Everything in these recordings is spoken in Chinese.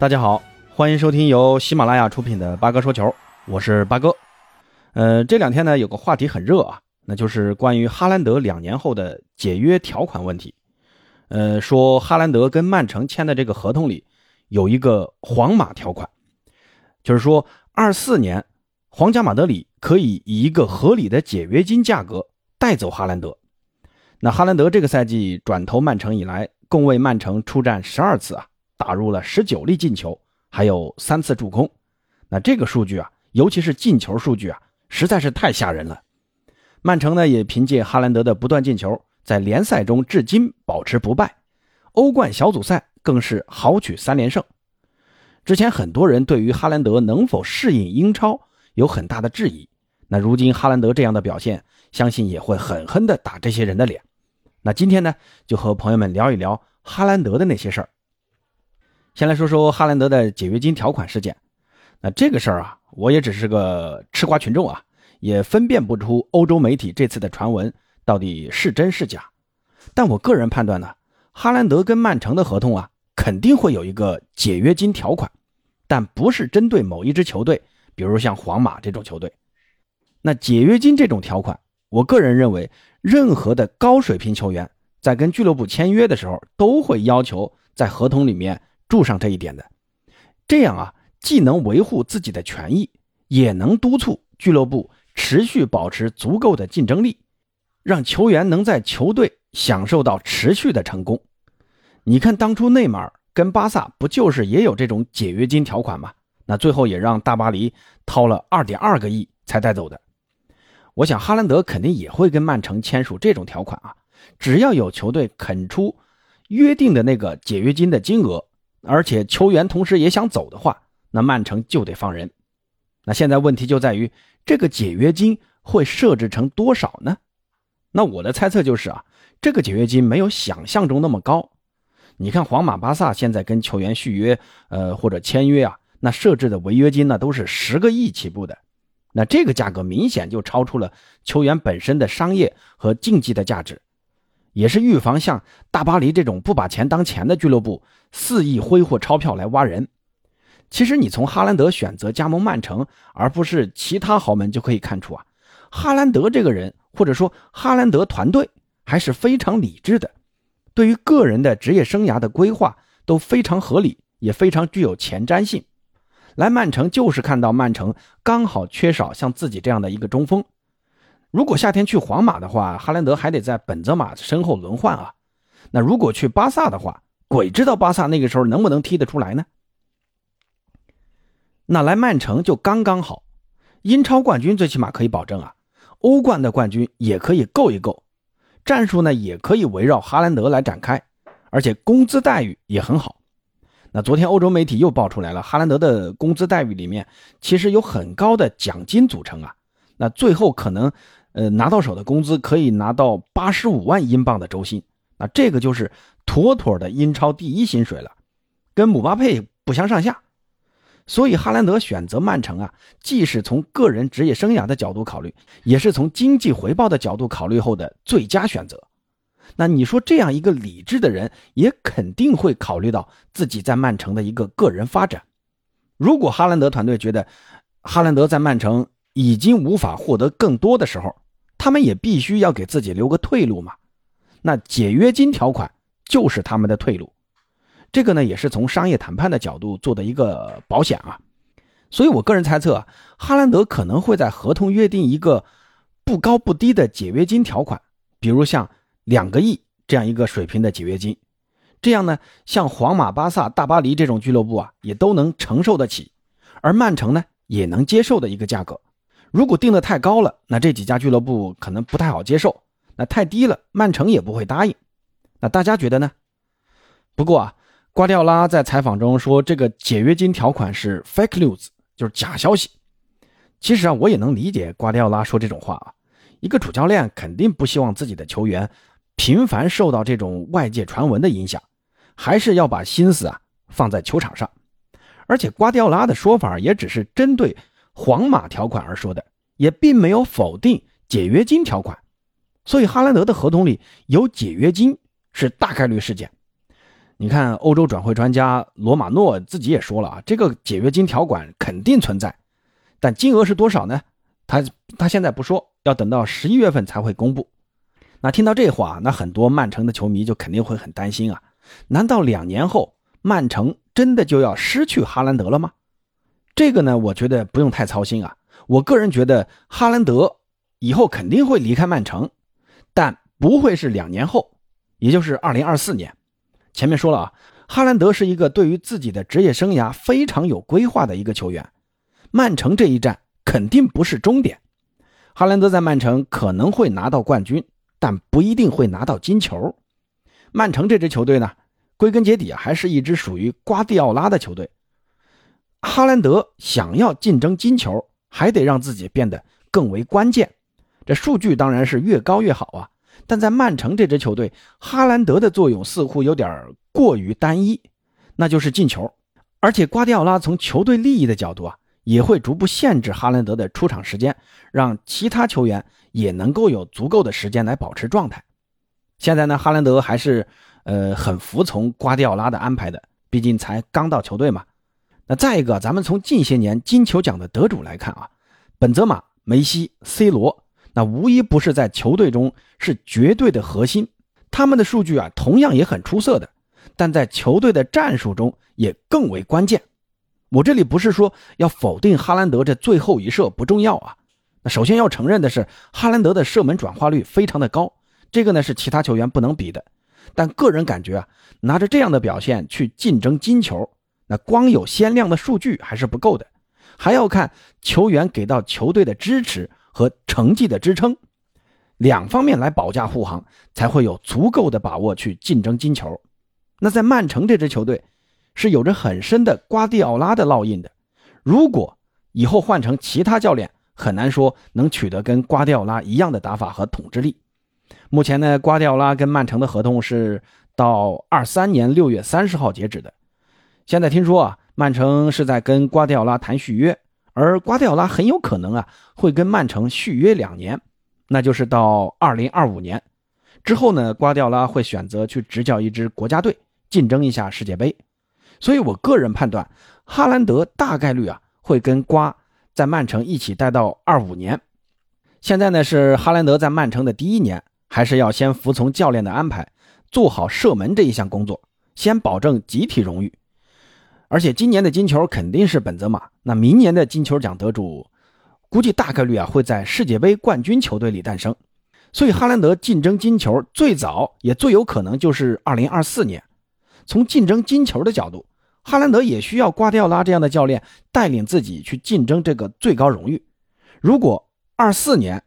大家好，欢迎收听由喜马拉雅出品的八哥说球，我是八哥。呃，这两天呢有个话题很热啊，那就是关于哈兰德两年后的解约条款问题。呃，说哈兰德跟曼城签的这个合同里有一个皇马条款，就是说二四年皇家马德里可以以一个合理的解约金价格带走哈兰德。那哈兰德这个赛季转投曼城以来，共为曼城出战十二次啊。打入了十九粒进球，还有三次助攻，那这个数据啊，尤其是进球数据啊，实在是太吓人了。曼城呢也凭借哈兰德的不断进球，在联赛中至今保持不败，欧冠小组赛更是豪取三连胜。之前很多人对于哈兰德能否适应英超有很大的质疑，那如今哈兰德这样的表现，相信也会狠狠地打这些人的脸。那今天呢，就和朋友们聊一聊哈兰德的那些事儿。先来说说哈兰德的解约金条款事件。那这个事儿啊，我也只是个吃瓜群众啊，也分辨不出欧洲媒体这次的传闻到底是真是假。但我个人判断呢，哈兰德跟曼城的合同啊，肯定会有一个解约金条款，但不是针对某一支球队，比如像皇马这种球队。那解约金这种条款，我个人认为，任何的高水平球员在跟俱乐部签约的时候，都会要求在合同里面。注上这一点的，这样啊，既能维护自己的权益，也能督促俱乐部持续保持足够的竞争力，让球员能在球队享受到持续的成功。你看，当初内马尔跟巴萨不就是也有这种解约金条款吗？那最后也让大巴黎掏了二点二个亿才带走的。我想哈兰德肯定也会跟曼城签署这种条款啊，只要有球队肯出约定的那个解约金的金额。而且球员同时也想走的话，那曼城就得放人。那现在问题就在于这个解约金会设置成多少呢？那我的猜测就是啊，这个解约金没有想象中那么高。你看皇马、巴萨现在跟球员续约，呃或者签约啊，那设置的违约金呢都是十个亿起步的。那这个价格明显就超出了球员本身的商业和竞技的价值。也是预防像大巴黎这种不把钱当钱的俱乐部肆意挥霍钞票来挖人。其实你从哈兰德选择加盟曼城而不是其他豪门就可以看出啊，哈兰德这个人或者说哈兰德团队还是非常理智的，对于个人的职业生涯的规划都非常合理，也非常具有前瞻性。来曼城就是看到曼城刚好缺少像自己这样的一个中锋。如果夏天去皇马的话，哈兰德还得在本泽马身后轮换啊。那如果去巴萨的话，鬼知道巴萨那个时候能不能踢得出来呢？那来曼城就刚刚好，英超冠军最起码可以保证啊，欧冠的冠军也可以够一够，战术呢也可以围绕哈兰德来展开，而且工资待遇也很好。那昨天欧洲媒体又爆出来了，哈兰德的工资待遇里面其实有很高的奖金组成啊。那最后可能。呃，拿到手的工资可以拿到八十五万英镑的周薪，那这个就是妥妥的英超第一薪水了，跟姆巴佩不相上下。所以哈兰德选择曼城啊，既是从个人职业生涯的角度考虑，也是从经济回报的角度考虑后的最佳选择。那你说这样一个理智的人，也肯定会考虑到自己在曼城的一个个人发展。如果哈兰德团队觉得哈兰德在曼城，已经无法获得更多的时候，他们也必须要给自己留个退路嘛。那解约金条款就是他们的退路，这个呢也是从商业谈判的角度做的一个保险啊。所以我个人猜测，哈兰德可能会在合同约定一个不高不低的解约金条款，比如像两个亿这样一个水平的解约金，这样呢，像皇马、巴萨、大巴黎这种俱乐部啊，也都能承受得起，而曼城呢也能接受的一个价格。如果定的太高了，那这几家俱乐部可能不太好接受；那太低了，曼城也不会答应。那大家觉得呢？不过啊，瓜迪奥拉在采访中说，这个解约金条款是 fake news，就是假消息。其实啊，我也能理解瓜迪奥拉说这种话啊。一个主教练肯定不希望自己的球员频繁受到这种外界传闻的影响，还是要把心思啊放在球场上。而且瓜迪奥拉的说法也只是针对。皇马条款而说的，也并没有否定解约金条款，所以哈兰德的合同里有解约金是大概率事件。你看，欧洲转会专家罗马诺自己也说了啊，这个解约金条款肯定存在，但金额是多少呢？他他现在不说，要等到十一月份才会公布。那听到这话，那很多曼城的球迷就肯定会很担心啊。难道两年后曼城真的就要失去哈兰德了吗？这个呢，我觉得不用太操心啊。我个人觉得哈兰德以后肯定会离开曼城，但不会是两年后，也就是二零二四年。前面说了啊，哈兰德是一个对于自己的职业生涯非常有规划的一个球员。曼城这一战肯定不是终点，哈兰德在曼城可能会拿到冠军。但不一定会拿到金球。曼城这支球队呢，归根结底啊还是一支属于瓜迪奥拉的球队。哈兰德想要竞争金球，还得让自己变得更为关键。这数据当然是越高越好啊。但在曼城这支球队，哈兰德的作用似乎有点过于单一，那就是进球。而且瓜迪奥拉从球队利益的角度啊，也会逐步限制哈兰德的出场时间，让其他球员。也能够有足够的时间来保持状态。现在呢，哈兰德还是呃很服从瓜迪奥拉的安排的，毕竟才刚到球队嘛。那再一个，咱们从近些年金球奖的得主来看啊，本泽马、梅西、C 罗，那无一不是在球队中是绝对的核心。他们的数据啊，同样也很出色的，但在球队的战术中也更为关键。我这里不是说要否定哈兰德这最后一射不重要啊。那首先要承认的是，哈兰德的射门转化率非常的高，这个呢是其他球员不能比的。但个人感觉啊，拿着这样的表现去竞争金球，那光有鲜亮的数据还是不够的，还要看球员给到球队的支持和成绩的支撑，两方面来保驾护航，才会有足够的把握去竞争金球。那在曼城这支球队，是有着很深的瓜迪奥拉的烙印的。如果以后换成其他教练，很难说能取得跟瓜迪奥拉一样的打法和统治力。目前呢，瓜迪奥拉跟曼城的合同是到二三年六月三十号截止的。现在听说啊，曼城是在跟瓜迪奥拉谈续约，而瓜迪奥拉很有可能啊会跟曼城续约两年，那就是到二零二五年之后呢，瓜迪奥拉会选择去执教一支国家队，竞争一下世界杯。所以我个人判断，哈兰德大概率啊会跟瓜。在曼城一起待到二五年，现在呢是哈兰德在曼城的第一年，还是要先服从教练的安排，做好射门这一项工作，先保证集体荣誉。而且今年的金球肯定是本泽马，那明年的金球奖得主，估计大概率啊会在世界杯冠军球队里诞生。所以哈兰德竞争金球最早也最有可能就是二零二四年。从竞争金球的角度。哈兰德也需要瓜迪奥拉这样的教练带领自己去竞争这个最高荣誉。如果二四年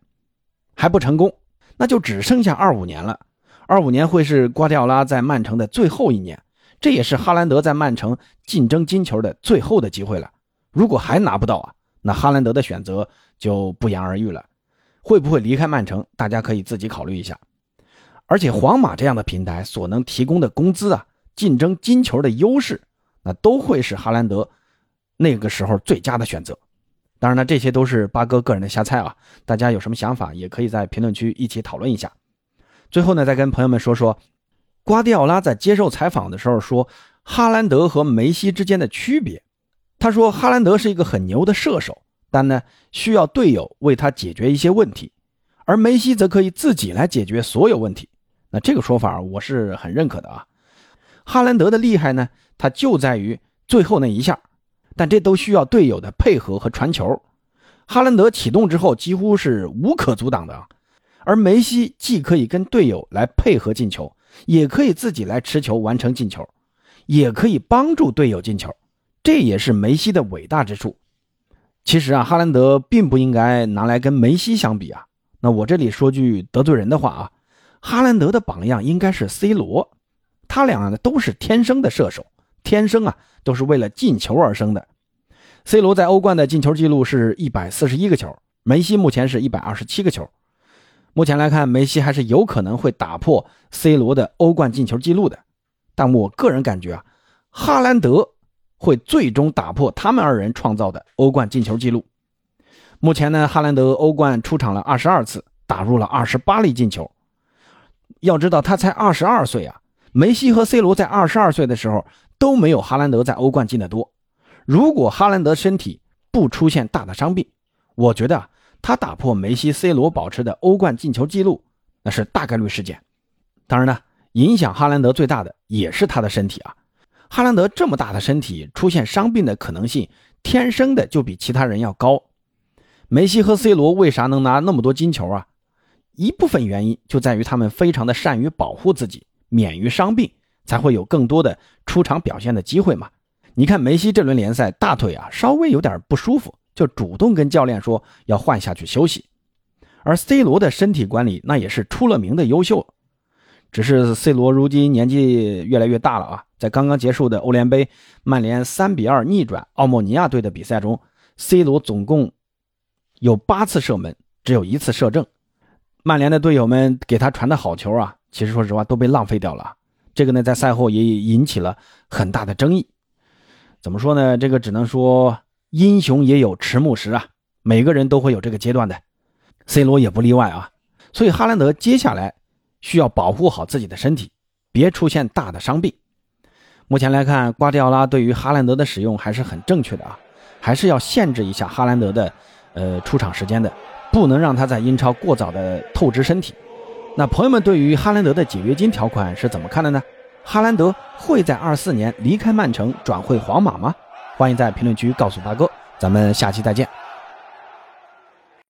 还不成功，那就只剩下二五年了。二五年会是瓜迪奥拉在曼城的最后一年，这也是哈兰德在曼城竞争金球的最后的机会了。如果还拿不到啊，那哈兰德的选择就不言而喻了。会不会离开曼城，大家可以自己考虑一下。而且皇马这样的平台所能提供的工资啊，竞争金球的优势。那都会是哈兰德那个时候最佳的选择。当然呢，这些都是八哥个人的瞎猜啊。大家有什么想法，也可以在评论区一起讨论一下。最后呢，再跟朋友们说说，瓜迪奥拉在接受采访的时候说，哈兰德和梅西之间的区别。他说，哈兰德是一个很牛的射手，但呢需要队友为他解决一些问题，而梅西则可以自己来解决所有问题。那这个说法我是很认可的啊。哈兰德的厉害呢？他就在于最后那一下，但这都需要队友的配合和传球。哈兰德启动之后几乎是无可阻挡的，而梅西既可以跟队友来配合进球，也可以自己来持球完成进球，也可以帮助队友进球，这也是梅西的伟大之处。其实啊，哈兰德并不应该拿来跟梅西相比啊。那我这里说句得罪人的话啊，哈兰德的榜样应该是 C 罗，他俩呢都是天生的射手。天生啊，都是为了进球而生的。C 罗在欧冠的进球记录是一百四十一个球，梅西目前是一百二十七个球。目前来看，梅西还是有可能会打破 C 罗的欧冠进球记录的。但我个人感觉啊，哈兰德会最终打破他们二人创造的欧冠进球记录。目前呢，哈兰德欧冠出场了二十二次，打入了二十八粒进球。要知道他才二十二岁啊。梅西和 C 罗在二十二岁的时候都没有哈兰德在欧冠进的多。如果哈兰德身体不出现大的伤病，我觉得他打破梅西、C 罗保持的欧冠进球记录，那是大概率事件。当然呢，影响哈兰德最大的也是他的身体啊。哈兰德这么大的身体，出现伤病的可能性，天生的就比其他人要高。梅西和 C 罗为啥能拿那么多金球啊？一部分原因就在于他们非常的善于保护自己，免于伤病，才会有更多的出场表现的机会嘛。你看梅西这轮联赛大腿啊稍微有点不舒服，就主动跟教练说要换下去休息。而 C 罗的身体管理那也是出了名的优秀，只是 C 罗如今年纪越来越大了啊。在刚刚结束的欧联杯，曼联三比二逆转奥莫尼亚队的比赛中，C 罗总共有八次射门，只有一次射正。曼联的队友们给他传的好球啊，其实说实话都被浪费掉了。这个呢，在赛后也引起了很大的争议。怎么说呢？这个只能说英雄也有迟暮时啊，每个人都会有这个阶段的，C 罗也不例外啊。所以哈兰德接下来需要保护好自己的身体，别出现大的伤病。目前来看，瓜迪奥拉对于哈兰德的使用还是很正确的啊，还是要限制一下哈兰德的呃出场时间的。不能让他在英超过早的透支身体。那朋友们对于哈兰德的解约金条款是怎么看的呢？哈兰德会在二四年离开曼城转会皇马吗？欢迎在评论区告诉八哥。咱们下期再见。